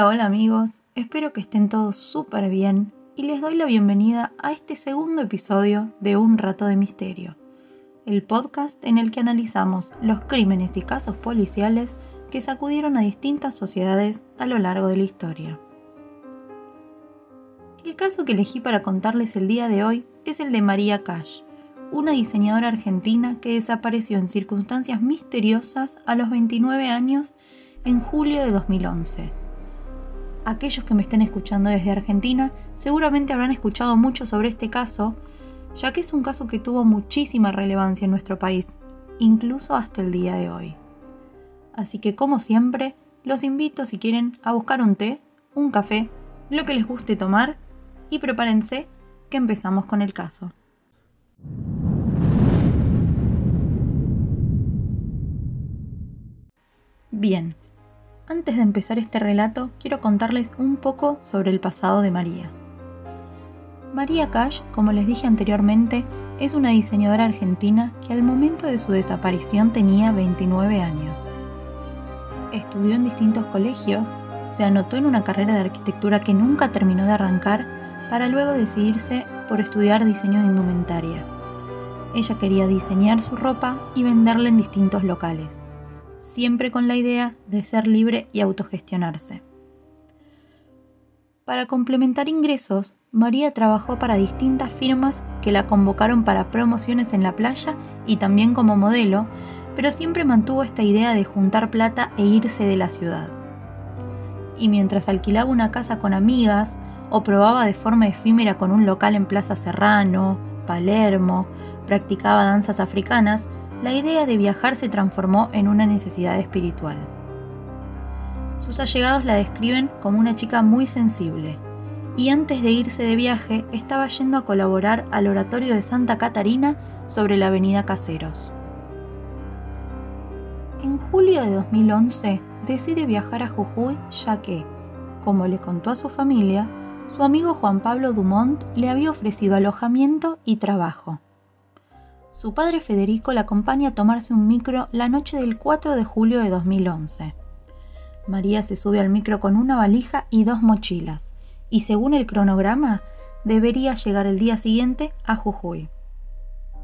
Hola, hola amigos, espero que estén todos súper bien y les doy la bienvenida a este segundo episodio de Un Rato de Misterio, el podcast en el que analizamos los crímenes y casos policiales que sacudieron a distintas sociedades a lo largo de la historia. El caso que elegí para contarles el día de hoy es el de María Cash, una diseñadora argentina que desapareció en circunstancias misteriosas a los 29 años en julio de 2011 aquellos que me estén escuchando desde Argentina seguramente habrán escuchado mucho sobre este caso, ya que es un caso que tuvo muchísima relevancia en nuestro país, incluso hasta el día de hoy. Así que como siempre, los invito si quieren a buscar un té, un café, lo que les guste tomar y prepárense que empezamos con el caso. Bien, antes de empezar este relato, quiero contarles un poco sobre el pasado de María. María Cash, como les dije anteriormente, es una diseñadora argentina que al momento de su desaparición tenía 29 años. Estudió en distintos colegios, se anotó en una carrera de arquitectura que nunca terminó de arrancar para luego decidirse por estudiar diseño de indumentaria. Ella quería diseñar su ropa y venderla en distintos locales siempre con la idea de ser libre y autogestionarse. Para complementar ingresos, María trabajó para distintas firmas que la convocaron para promociones en la playa y también como modelo, pero siempre mantuvo esta idea de juntar plata e irse de la ciudad. Y mientras alquilaba una casa con amigas o probaba de forma efímera con un local en Plaza Serrano, Palermo, practicaba danzas africanas, la idea de viajar se transformó en una necesidad espiritual. Sus allegados la describen como una chica muy sensible, y antes de irse de viaje estaba yendo a colaborar al oratorio de Santa Catarina sobre la avenida Caseros. En julio de 2011 decide viajar a Jujuy ya que, como le contó a su familia, su amigo Juan Pablo Dumont le había ofrecido alojamiento y trabajo. Su padre Federico la acompaña a tomarse un micro la noche del 4 de julio de 2011. María se sube al micro con una valija y dos mochilas, y según el cronograma, debería llegar el día siguiente a Jujuy.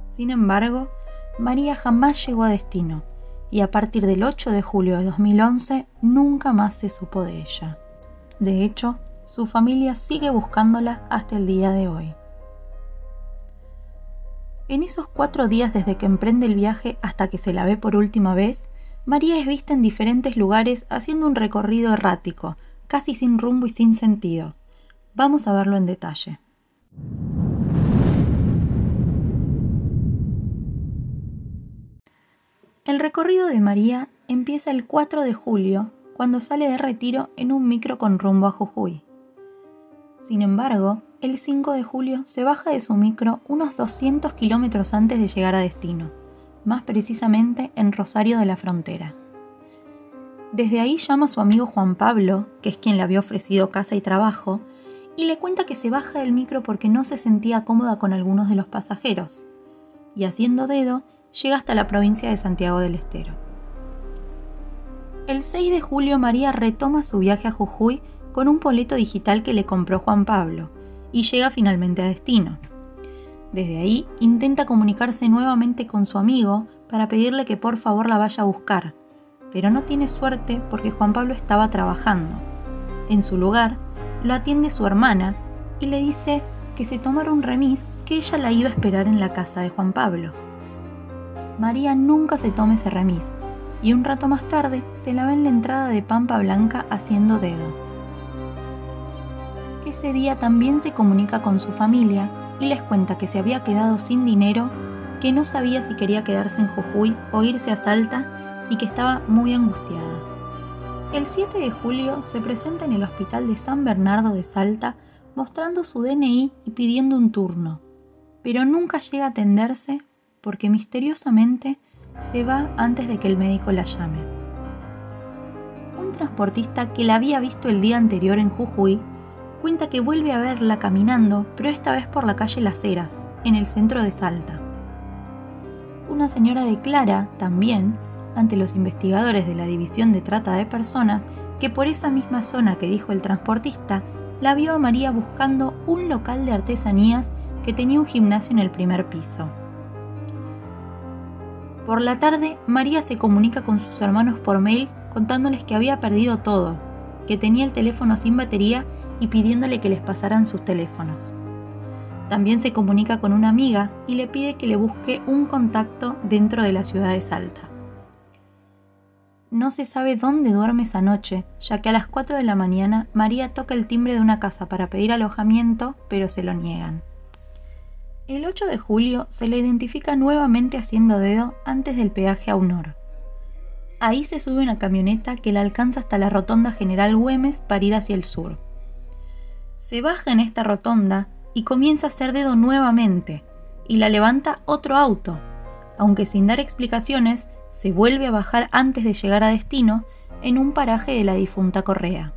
Sin embargo, María jamás llegó a destino, y a partir del 8 de julio de 2011 nunca más se supo de ella. De hecho, su familia sigue buscándola hasta el día de hoy. En esos cuatro días desde que emprende el viaje hasta que se la ve por última vez, María es vista en diferentes lugares haciendo un recorrido errático, casi sin rumbo y sin sentido. Vamos a verlo en detalle. El recorrido de María empieza el 4 de julio, cuando sale de retiro en un micro con rumbo a Jujuy. Sin embargo, el 5 de julio se baja de su micro unos 200 kilómetros antes de llegar a destino, más precisamente en Rosario de la Frontera. Desde ahí llama a su amigo Juan Pablo, que es quien le había ofrecido casa y trabajo, y le cuenta que se baja del micro porque no se sentía cómoda con algunos de los pasajeros, y haciendo dedo llega hasta la provincia de Santiago del Estero. El 6 de julio María retoma su viaje a Jujuy con un boleto digital que le compró Juan Pablo y llega finalmente a destino. Desde ahí intenta comunicarse nuevamente con su amigo para pedirle que por favor la vaya a buscar, pero no tiene suerte porque Juan Pablo estaba trabajando. En su lugar, lo atiende su hermana y le dice que se tomara un remis que ella la iba a esperar en la casa de Juan Pablo. María nunca se toma ese remis y un rato más tarde se la ve en la entrada de Pampa Blanca haciendo dedo ese día también se comunica con su familia y les cuenta que se había quedado sin dinero, que no sabía si quería quedarse en Jujuy o irse a Salta y que estaba muy angustiada. El 7 de julio se presenta en el hospital de San Bernardo de Salta mostrando su DNI y pidiendo un turno, pero nunca llega a atenderse porque misteriosamente se va antes de que el médico la llame. Un transportista que la había visto el día anterior en Jujuy cuenta que vuelve a verla caminando, pero esta vez por la calle Las Heras, en el centro de Salta. Una señora declara, también, ante los investigadores de la División de Trata de Personas, que por esa misma zona que dijo el transportista, la vio a María buscando un local de artesanías que tenía un gimnasio en el primer piso. Por la tarde, María se comunica con sus hermanos por mail contándoles que había perdido todo, que tenía el teléfono sin batería y pidiéndole que les pasaran sus teléfonos. También se comunica con una amiga y le pide que le busque un contacto dentro de la ciudad de Salta. No se sabe dónde duerme esa noche, ya que a las 4 de la mañana María toca el timbre de una casa para pedir alojamiento, pero se lo niegan. El 8 de julio se le identifica nuevamente haciendo dedo antes del peaje a Unor. Ahí se sube una camioneta que la alcanza hasta la rotonda General Güemes para ir hacia el sur. Se baja en esta rotonda y comienza a hacer dedo nuevamente, y la levanta otro auto, aunque sin dar explicaciones, se vuelve a bajar antes de llegar a destino en un paraje de la difunta Correa.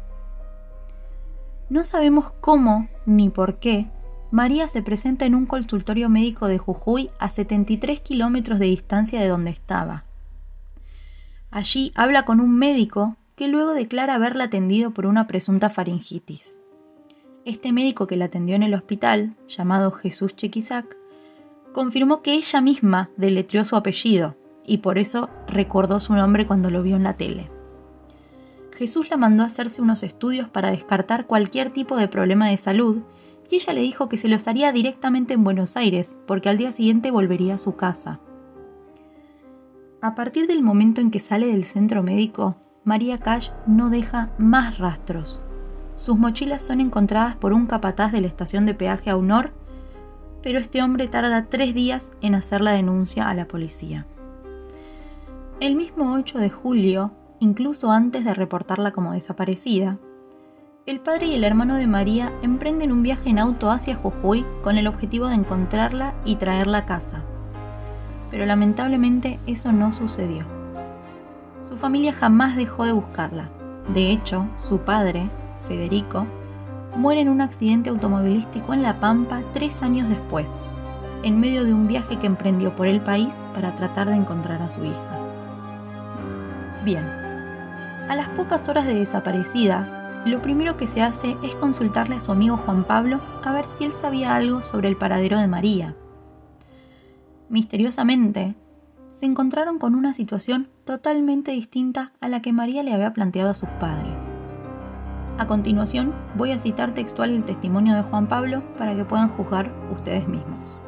No sabemos cómo ni por qué María se presenta en un consultorio médico de Jujuy a 73 kilómetros de distancia de donde estaba. Allí habla con un médico que luego declara haberla atendido por una presunta faringitis. Este médico que la atendió en el hospital, llamado Jesús Chequisac, confirmó que ella misma deletreó su apellido y por eso recordó su nombre cuando lo vio en la tele. Jesús la mandó a hacerse unos estudios para descartar cualquier tipo de problema de salud y ella le dijo que se los haría directamente en Buenos Aires, porque al día siguiente volvería a su casa. A partir del momento en que sale del centro médico, María Cash no deja más rastros. Sus mochilas son encontradas por un capataz de la estación de peaje a Honor, pero este hombre tarda tres días en hacer la denuncia a la policía. El mismo 8 de julio, incluso antes de reportarla como desaparecida, el padre y el hermano de María emprenden un viaje en auto hacia Jujuy con el objetivo de encontrarla y traerla a casa. Pero lamentablemente eso no sucedió. Su familia jamás dejó de buscarla. De hecho, su padre, Federico, muere en un accidente automovilístico en La Pampa tres años después, en medio de un viaje que emprendió por el país para tratar de encontrar a su hija. Bien, a las pocas horas de desaparecida, lo primero que se hace es consultarle a su amigo Juan Pablo a ver si él sabía algo sobre el paradero de María. Misteriosamente, se encontraron con una situación totalmente distinta a la que María le había planteado a sus padres. A continuación, voy a citar textual el testimonio de Juan Pablo para que puedan juzgar ustedes mismos.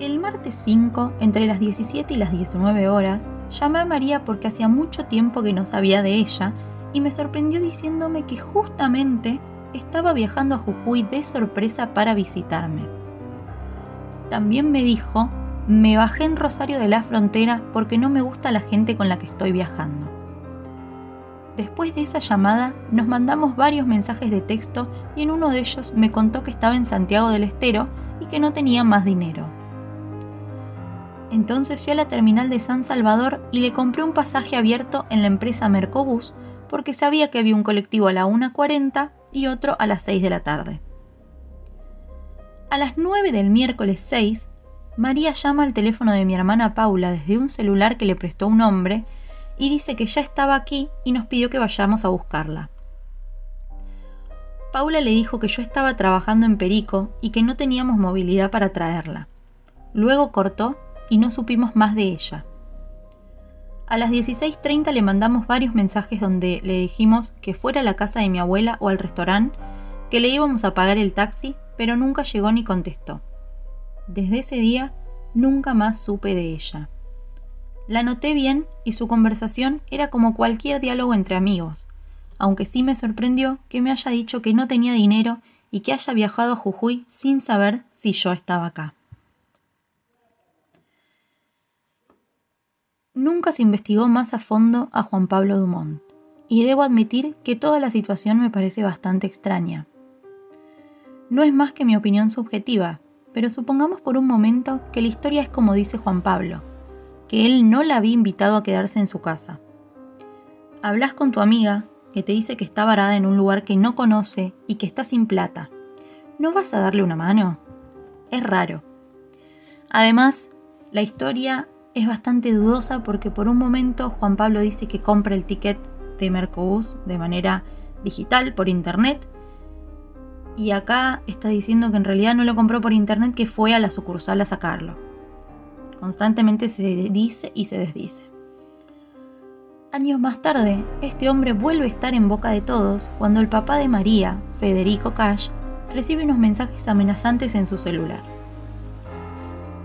El martes 5, entre las 17 y las 19 horas, llamé a María porque hacía mucho tiempo que no sabía de ella y me sorprendió diciéndome que justamente estaba viajando a Jujuy de sorpresa para visitarme. También me dijo, me bajé en Rosario de la Frontera porque no me gusta la gente con la que estoy viajando. Después de esa llamada nos mandamos varios mensajes de texto y en uno de ellos me contó que estaba en Santiago del Estero y que no tenía más dinero. Entonces fui a la terminal de San Salvador y le compré un pasaje abierto en la empresa Mercobús porque sabía que había un colectivo a la 1.40 y otro a las 6 de la tarde. A las 9 del miércoles 6, María llama al teléfono de mi hermana Paula desde un celular que le prestó un hombre y dice que ya estaba aquí y nos pidió que vayamos a buscarla. Paula le dijo que yo estaba trabajando en Perico y que no teníamos movilidad para traerla. Luego cortó y no supimos más de ella. A las 16.30 le mandamos varios mensajes donde le dijimos que fuera a la casa de mi abuela o al restaurante, que le íbamos a pagar el taxi, pero nunca llegó ni contestó. Desde ese día nunca más supe de ella. La noté bien y su conversación era como cualquier diálogo entre amigos, aunque sí me sorprendió que me haya dicho que no tenía dinero y que haya viajado a Jujuy sin saber si yo estaba acá. nunca se investigó más a fondo a Juan Pablo Dumont, y debo admitir que toda la situación me parece bastante extraña. No es más que mi opinión subjetiva, pero supongamos por un momento que la historia es como dice Juan Pablo, que él no la había invitado a quedarse en su casa. Hablas con tu amiga, que te dice que está varada en un lugar que no conoce y que está sin plata. ¿No vas a darle una mano? Es raro. Además, la historia es bastante dudosa porque por un momento Juan Pablo dice que compra el ticket de Mercobús de manera digital por internet. Y acá está diciendo que en realidad no lo compró por internet, que fue a la sucursal a sacarlo. Constantemente se dice y se desdice. Años más tarde, este hombre vuelve a estar en boca de todos cuando el papá de María, Federico Cash, recibe unos mensajes amenazantes en su celular.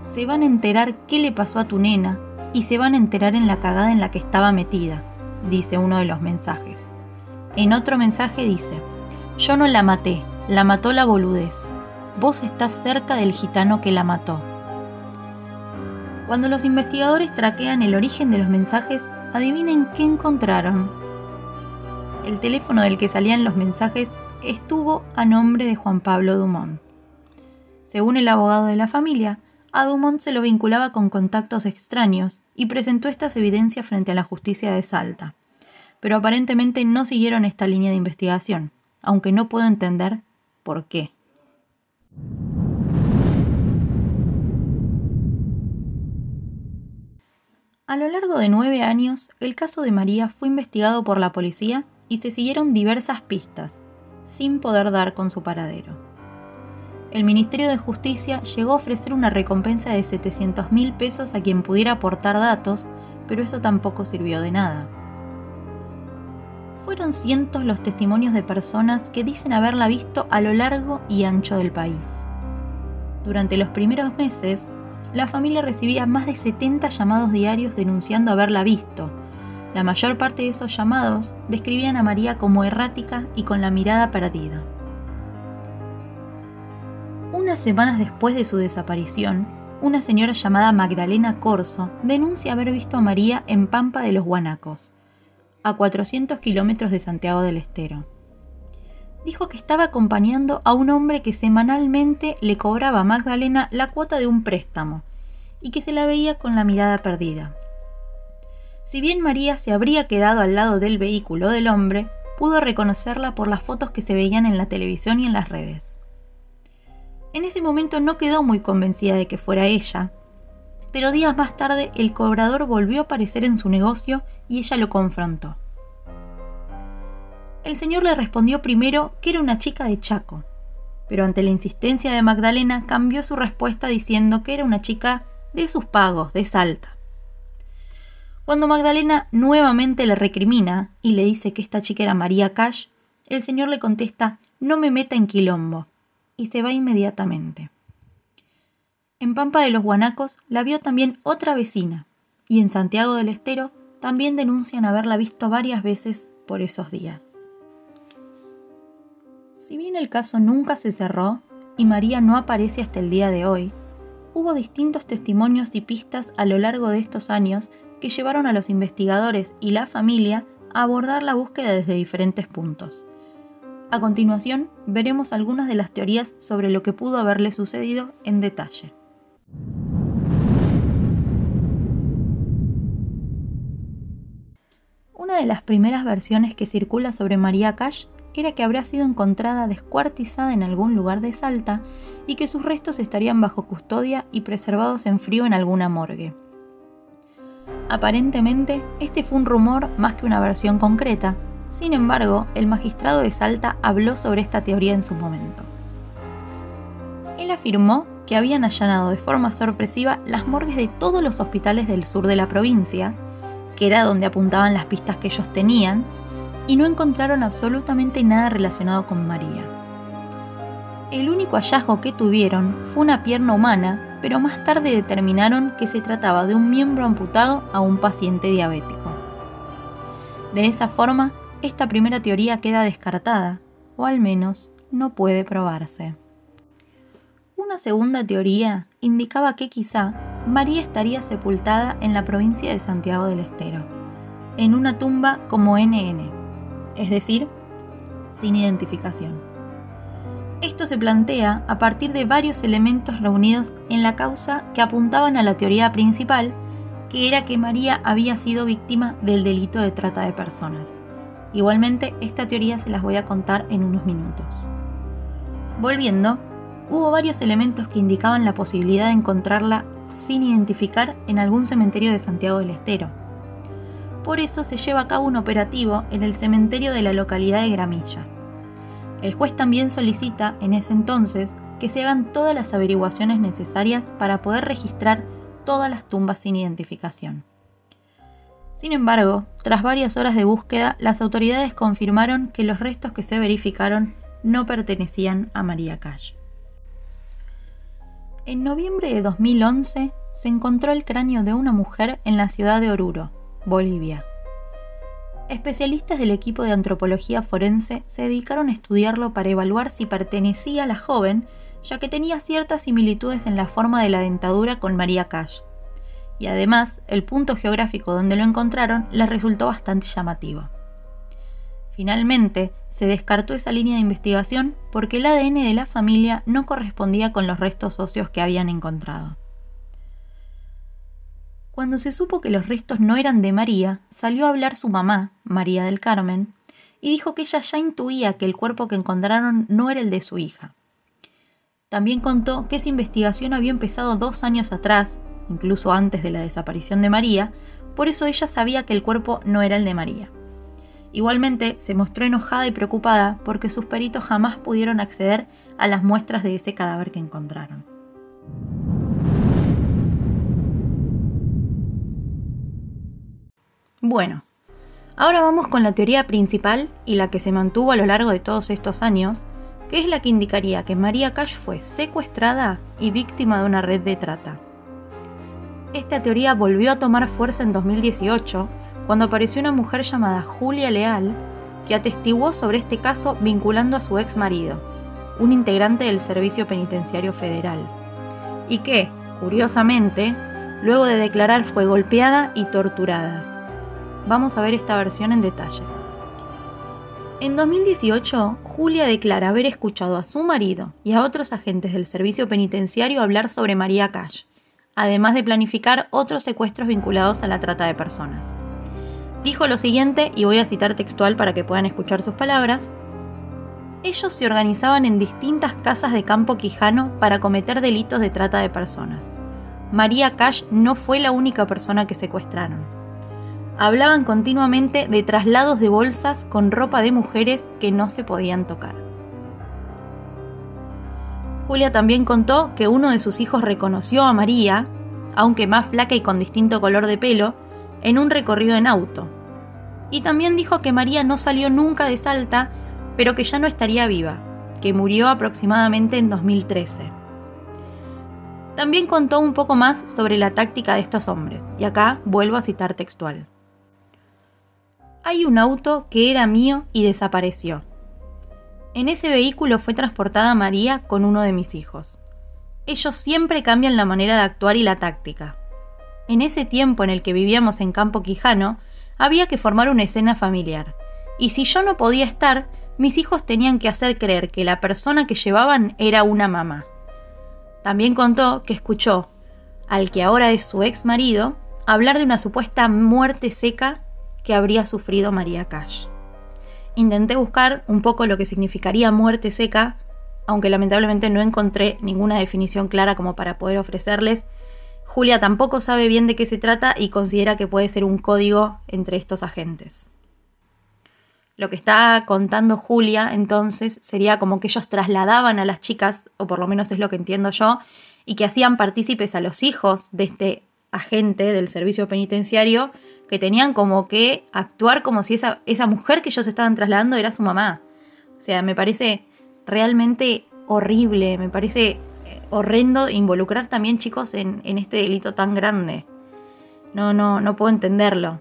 Se van a enterar qué le pasó a tu nena y se van a enterar en la cagada en la que estaba metida, dice uno de los mensajes. En otro mensaje dice, yo no la maté, la mató la boludez. Vos estás cerca del gitano que la mató. Cuando los investigadores traquean el origen de los mensajes, adivinen qué encontraron. El teléfono del que salían los mensajes estuvo a nombre de Juan Pablo Dumont. Según el abogado de la familia, a Dumont se lo vinculaba con contactos extraños y presentó estas evidencias frente a la justicia de Salta. Pero aparentemente no siguieron esta línea de investigación, aunque no puedo entender por qué. A lo largo de nueve años, el caso de María fue investigado por la policía y se siguieron diversas pistas, sin poder dar con su paradero. El Ministerio de Justicia llegó a ofrecer una recompensa de 700 mil pesos a quien pudiera aportar datos, pero eso tampoco sirvió de nada. Fueron cientos los testimonios de personas que dicen haberla visto a lo largo y ancho del país. Durante los primeros meses, la familia recibía más de 70 llamados diarios denunciando haberla visto. La mayor parte de esos llamados describían a María como errática y con la mirada perdida. Unas semanas después de su desaparición, una señora llamada Magdalena Corso denuncia haber visto a María en Pampa de los Guanacos, a 400 kilómetros de Santiago del Estero. Dijo que estaba acompañando a un hombre que semanalmente le cobraba a Magdalena la cuota de un préstamo y que se la veía con la mirada perdida. Si bien María se habría quedado al lado del vehículo del hombre, pudo reconocerla por las fotos que se veían en la televisión y en las redes. En ese momento no quedó muy convencida de que fuera ella, pero días más tarde el cobrador volvió a aparecer en su negocio y ella lo confrontó. El señor le respondió primero que era una chica de Chaco, pero ante la insistencia de Magdalena cambió su respuesta diciendo que era una chica de sus pagos, de Salta. Cuando Magdalena nuevamente le recrimina y le dice que esta chica era María Cash, el señor le contesta no me meta en quilombo y se va inmediatamente. En Pampa de los Guanacos la vio también otra vecina y en Santiago del Estero también denuncian haberla visto varias veces por esos días. Si bien el caso nunca se cerró y María no aparece hasta el día de hoy, hubo distintos testimonios y pistas a lo largo de estos años que llevaron a los investigadores y la familia a abordar la búsqueda desde diferentes puntos. A continuación, veremos algunas de las teorías sobre lo que pudo haberle sucedido en detalle. Una de las primeras versiones que circula sobre María Cash era que habría sido encontrada descuartizada en algún lugar de Salta y que sus restos estarían bajo custodia y preservados en frío en alguna morgue. Aparentemente, este fue un rumor más que una versión concreta, sin embargo, el magistrado de Salta habló sobre esta teoría en su momento. Él afirmó que habían allanado de forma sorpresiva las morgues de todos los hospitales del sur de la provincia, que era donde apuntaban las pistas que ellos tenían, y no encontraron absolutamente nada relacionado con María. El único hallazgo que tuvieron fue una pierna humana, pero más tarde determinaron que se trataba de un miembro amputado a un paciente diabético. De esa forma, esta primera teoría queda descartada, o al menos no puede probarse. Una segunda teoría indicaba que quizá María estaría sepultada en la provincia de Santiago del Estero, en una tumba como NN, es decir, sin identificación. Esto se plantea a partir de varios elementos reunidos en la causa que apuntaban a la teoría principal, que era que María había sido víctima del delito de trata de personas. Igualmente, esta teoría se las voy a contar en unos minutos. Volviendo, hubo varios elementos que indicaban la posibilidad de encontrarla sin identificar en algún cementerio de Santiago del Estero. Por eso se lleva a cabo un operativo en el cementerio de la localidad de Gramilla. El juez también solicita, en ese entonces, que se hagan todas las averiguaciones necesarias para poder registrar todas las tumbas sin identificación. Sin embargo, tras varias horas de búsqueda, las autoridades confirmaron que los restos que se verificaron no pertenecían a María Cash. En noviembre de 2011 se encontró el cráneo de una mujer en la ciudad de Oruro, Bolivia. Especialistas del equipo de antropología forense se dedicaron a estudiarlo para evaluar si pertenecía a la joven, ya que tenía ciertas similitudes en la forma de la dentadura con María Cash. Y además, el punto geográfico donde lo encontraron les resultó bastante llamativo. Finalmente, se descartó esa línea de investigación porque el ADN de la familia no correspondía con los restos óseos que habían encontrado. Cuando se supo que los restos no eran de María, salió a hablar su mamá, María del Carmen, y dijo que ella ya intuía que el cuerpo que encontraron no era el de su hija. También contó que esa investigación había empezado dos años atrás, incluso antes de la desaparición de María, por eso ella sabía que el cuerpo no era el de María. Igualmente, se mostró enojada y preocupada porque sus peritos jamás pudieron acceder a las muestras de ese cadáver que encontraron. Bueno, ahora vamos con la teoría principal y la que se mantuvo a lo largo de todos estos años, que es la que indicaría que María Cash fue secuestrada y víctima de una red de trata. Esta teoría volvió a tomar fuerza en 2018 cuando apareció una mujer llamada Julia Leal que atestiguó sobre este caso vinculando a su ex marido, un integrante del Servicio Penitenciario Federal, y que, curiosamente, luego de declarar fue golpeada y torturada. Vamos a ver esta versión en detalle. En 2018, Julia declara haber escuchado a su marido y a otros agentes del servicio penitenciario hablar sobre María Cash, además de planificar otros secuestros vinculados a la trata de personas. Dijo lo siguiente, y voy a citar textual para que puedan escuchar sus palabras. Ellos se organizaban en distintas casas de Campo Quijano para cometer delitos de trata de personas. María Cash no fue la única persona que secuestraron. Hablaban continuamente de traslados de bolsas con ropa de mujeres que no se podían tocar. Julia también contó que uno de sus hijos reconoció a María, aunque más flaca y con distinto color de pelo, en un recorrido en auto. Y también dijo que María no salió nunca de Salta, pero que ya no estaría viva, que murió aproximadamente en 2013. También contó un poco más sobre la táctica de estos hombres, y acá vuelvo a citar textual. Hay un auto que era mío y desapareció. En ese vehículo fue transportada María con uno de mis hijos. Ellos siempre cambian la manera de actuar y la táctica. En ese tiempo en el que vivíamos en Campo Quijano, había que formar una escena familiar. Y si yo no podía estar, mis hijos tenían que hacer creer que la persona que llevaban era una mamá. También contó que escuchó al que ahora es su ex marido hablar de una supuesta muerte seca que habría sufrido María Cash. Intenté buscar un poco lo que significaría muerte seca, aunque lamentablemente no encontré ninguna definición clara como para poder ofrecerles, Julia tampoco sabe bien de qué se trata y considera que puede ser un código entre estos agentes. Lo que está contando Julia entonces sería como que ellos trasladaban a las chicas, o por lo menos es lo que entiendo yo, y que hacían partícipes a los hijos de este agente del servicio penitenciario, que tenían como que actuar como si esa, esa mujer que ellos estaban trasladando era su mamá. O sea, me parece realmente horrible, me parece horrendo involucrar también chicos en, este delito tan grande. No, no, no puedo entenderlo.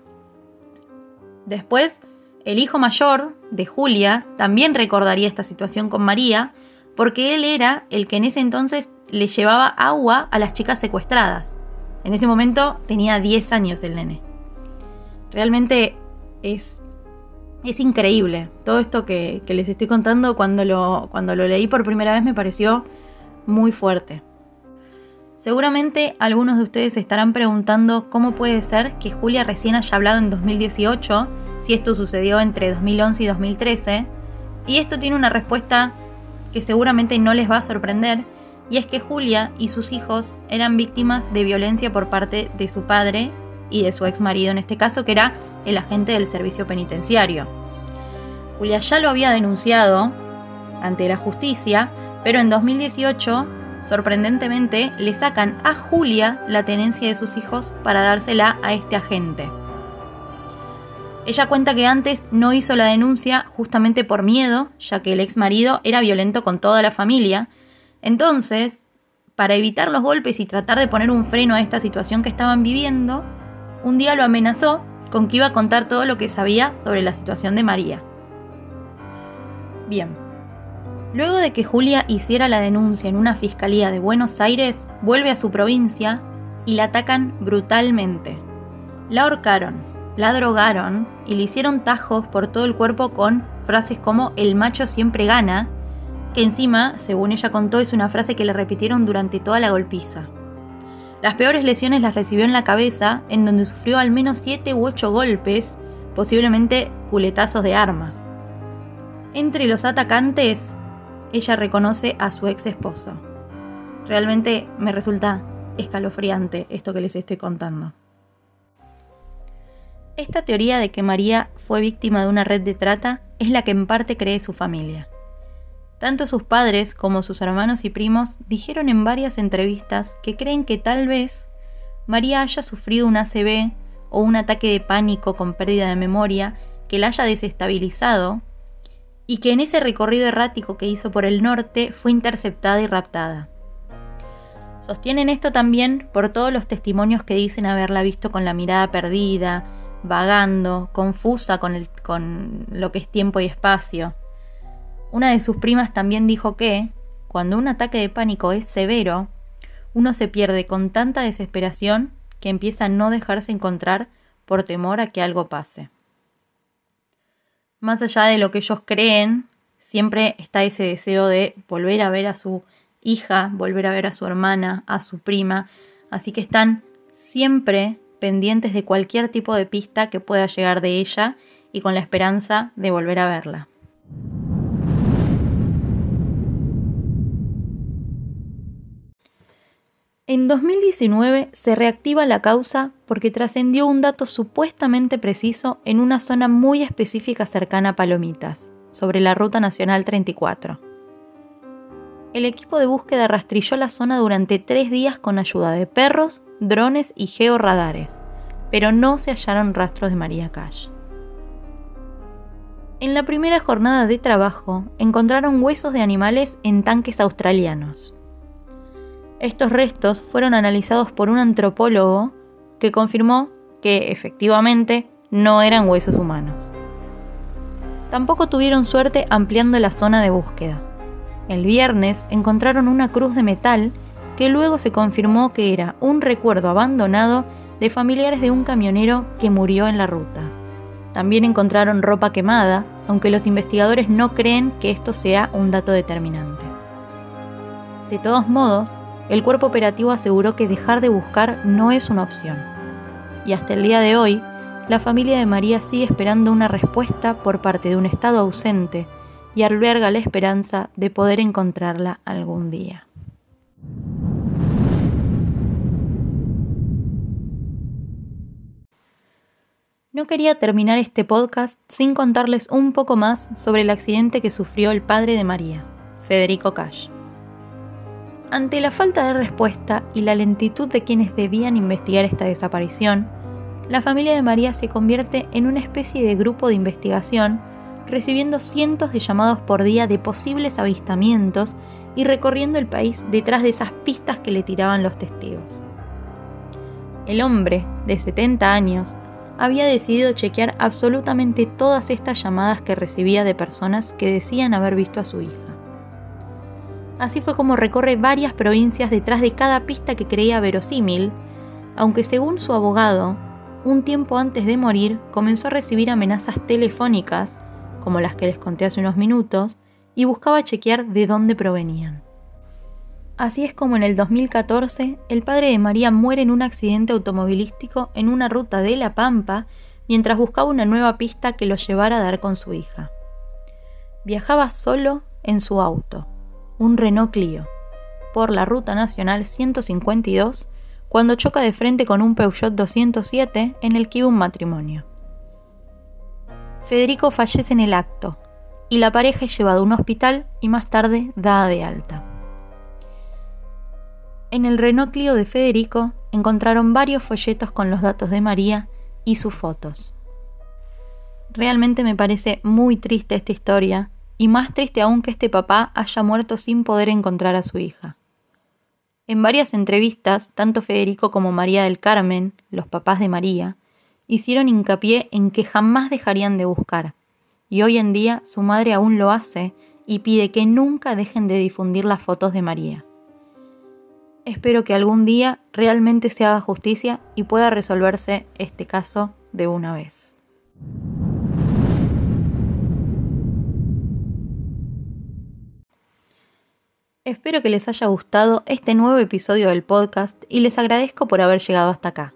Después, el hijo mayor de Julia también recordaría esta situación con María, porque él era el que en ese entonces le llevaba agua a las chicas secuestradas. En ese momento tenía 10 años el nene. Realmente es, es increíble. Todo esto que, les estoy contando cuando lo, cuando lo leí por primera vez me pareció muy fuerte. Seguramente algunos de ustedes estarán preguntando cómo puede ser que Julia recién haya hablado en 2018, si esto sucedió entre 2011 y 2013, y esto tiene una respuesta que seguramente no les va a sorprender, y es que Julia y sus hijos eran víctimas de violencia por parte de su padre y de su ex marido en este caso, que era el agente del servicio penitenciario. Julia ya lo había denunciado ante la justicia, pero en 2018, sorprendentemente, le sacan a Julia la tenencia de sus hijos para dársela a este agente. Ella cuenta que antes no hizo la denuncia justamente por miedo, ya que el ex marido era violento con toda la familia. Entonces, para evitar los golpes y tratar de poner un freno a esta situación que estaban viviendo, un día lo amenazó con que iba a contar todo lo que sabía sobre la situación de María. Bien. Luego de que Julia hiciera la denuncia en una fiscalía de Buenos Aires, vuelve a su provincia y la atacan brutalmente. La ahorcaron, la drogaron y le hicieron tajos por todo el cuerpo con frases como el macho siempre gana, que encima, según ella contó, es una frase que le repitieron durante toda la golpiza. Las peores lesiones las recibió en la cabeza, en donde sufrió al menos 7 u 8 golpes, posiblemente culetazos de armas. Entre los atacantes, ella reconoce a su ex esposo. Realmente me resulta escalofriante esto que les estoy contando. Esta teoría de que María fue víctima de una red de trata es la que en parte cree su familia. Tanto sus padres como sus hermanos y primos dijeron en varias entrevistas que creen que tal vez María haya sufrido un ACV o un ataque de pánico con pérdida de memoria que la haya desestabilizado y que en ese recorrido errático que hizo por el norte fue interceptada y raptada. Sostienen esto también por todos los testimonios que dicen haberla visto con la mirada perdida, vagando, confusa con, con lo que es tiempo y espacio. Una de sus primas también dijo que, cuando un ataque de pánico es severo, uno se pierde con tanta desesperación que empieza a no dejarse encontrar por temor a que algo pase. Más allá de lo que ellos creen, siempre está ese deseo de volver a ver a su hija, volver a ver a su hermana, a su prima, así que están siempre pendientes de cualquier tipo de pista que pueda llegar de ella y con la esperanza de volver a verla. En 2019 se reactiva la causa porque trascendió un dato supuestamente preciso en una zona muy específica cercana a Palomitas, sobre la Ruta Nacional 34. El equipo de búsqueda rastrilló la zona durante tres días con ayuda de perros, drones y georradares, pero no se hallaron rastros de María Cash. En la primera jornada de trabajo encontraron huesos de animales en tanques australianos. Estos restos fueron analizados por un antropólogo que confirmó que efectivamente no eran huesos humanos. Tampoco tuvieron suerte ampliando la zona de búsqueda. El viernes encontraron una cruz de metal que luego se confirmó que era un recuerdo abandonado de familiares de un camionero que murió en la ruta. También encontraron ropa quemada, aunque los investigadores no creen que esto sea un dato determinante. De todos modos, el cuerpo operativo aseguró que dejar de buscar no es una opción. Y hasta el día de hoy, la familia de María sigue esperando una respuesta por parte de un Estado ausente y alberga la esperanza de poder encontrarla algún día. No quería terminar este podcast sin contarles un poco más sobre el accidente que sufrió el padre de María, Federico Cash. Ante la falta de respuesta y la lentitud de quienes debían investigar esta desaparición, la familia de María se convierte en una especie de grupo de investigación, recibiendo cientos de llamados por día de posibles avistamientos y recorriendo el país detrás de esas pistas que le tiraban los testigos. El hombre, de 70 años, había decidido chequear absolutamente todas estas llamadas que recibía de personas que decían haber visto a su hija. Así fue como recorre varias provincias detrás de cada pista que creía verosímil, aunque según su abogado, un tiempo antes de morir comenzó a recibir amenazas telefónicas, como las que les conté hace unos minutos, y buscaba chequear de dónde provenían. Así es como en el 2014 el padre de María muere en un accidente automovilístico en una ruta de La Pampa mientras buscaba una nueva pista que lo llevara a dar con su hija. Viajaba solo en su auto, un Renault Clio, por la ruta nacional 152 cuando choca de frente con un Peugeot 207 en el que iba un matrimonio. Federico fallece en el acto y la pareja es llevada a un hospital y más tarde dada de alta. En el Renault Clio de Federico encontraron varios folletos con los datos de María y sus fotos. Realmente me parece muy triste esta historia y más triste aún que este papá haya muerto sin poder encontrar a su hija. En varias entrevistas, tanto Federico como María del Carmen, los papás de María, hicieron hincapié en que jamás dejarían de buscar, y hoy en día su madre aún lo hace y pide que nunca dejen de difundir las fotos de María. Espero que algún día realmente se haga justicia y pueda resolverse este caso de una vez. Espero que les haya gustado este nuevo episodio del podcast y les agradezco por haber llegado hasta acá.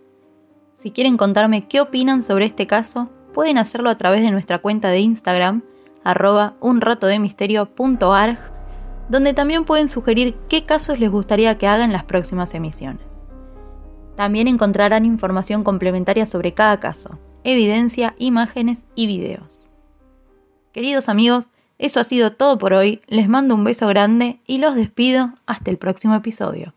Si quieren contarme qué opinan sobre este caso, pueden hacerlo a través de nuestra cuenta de Instagram, arroba donde también pueden sugerir qué casos les gustaría que haga en las próximas emisiones. También encontrarán información complementaria sobre cada caso, evidencia, imágenes y videos. Queridos amigos, eso ha sido todo por hoy, les mando un beso grande y los despido hasta el próximo episodio.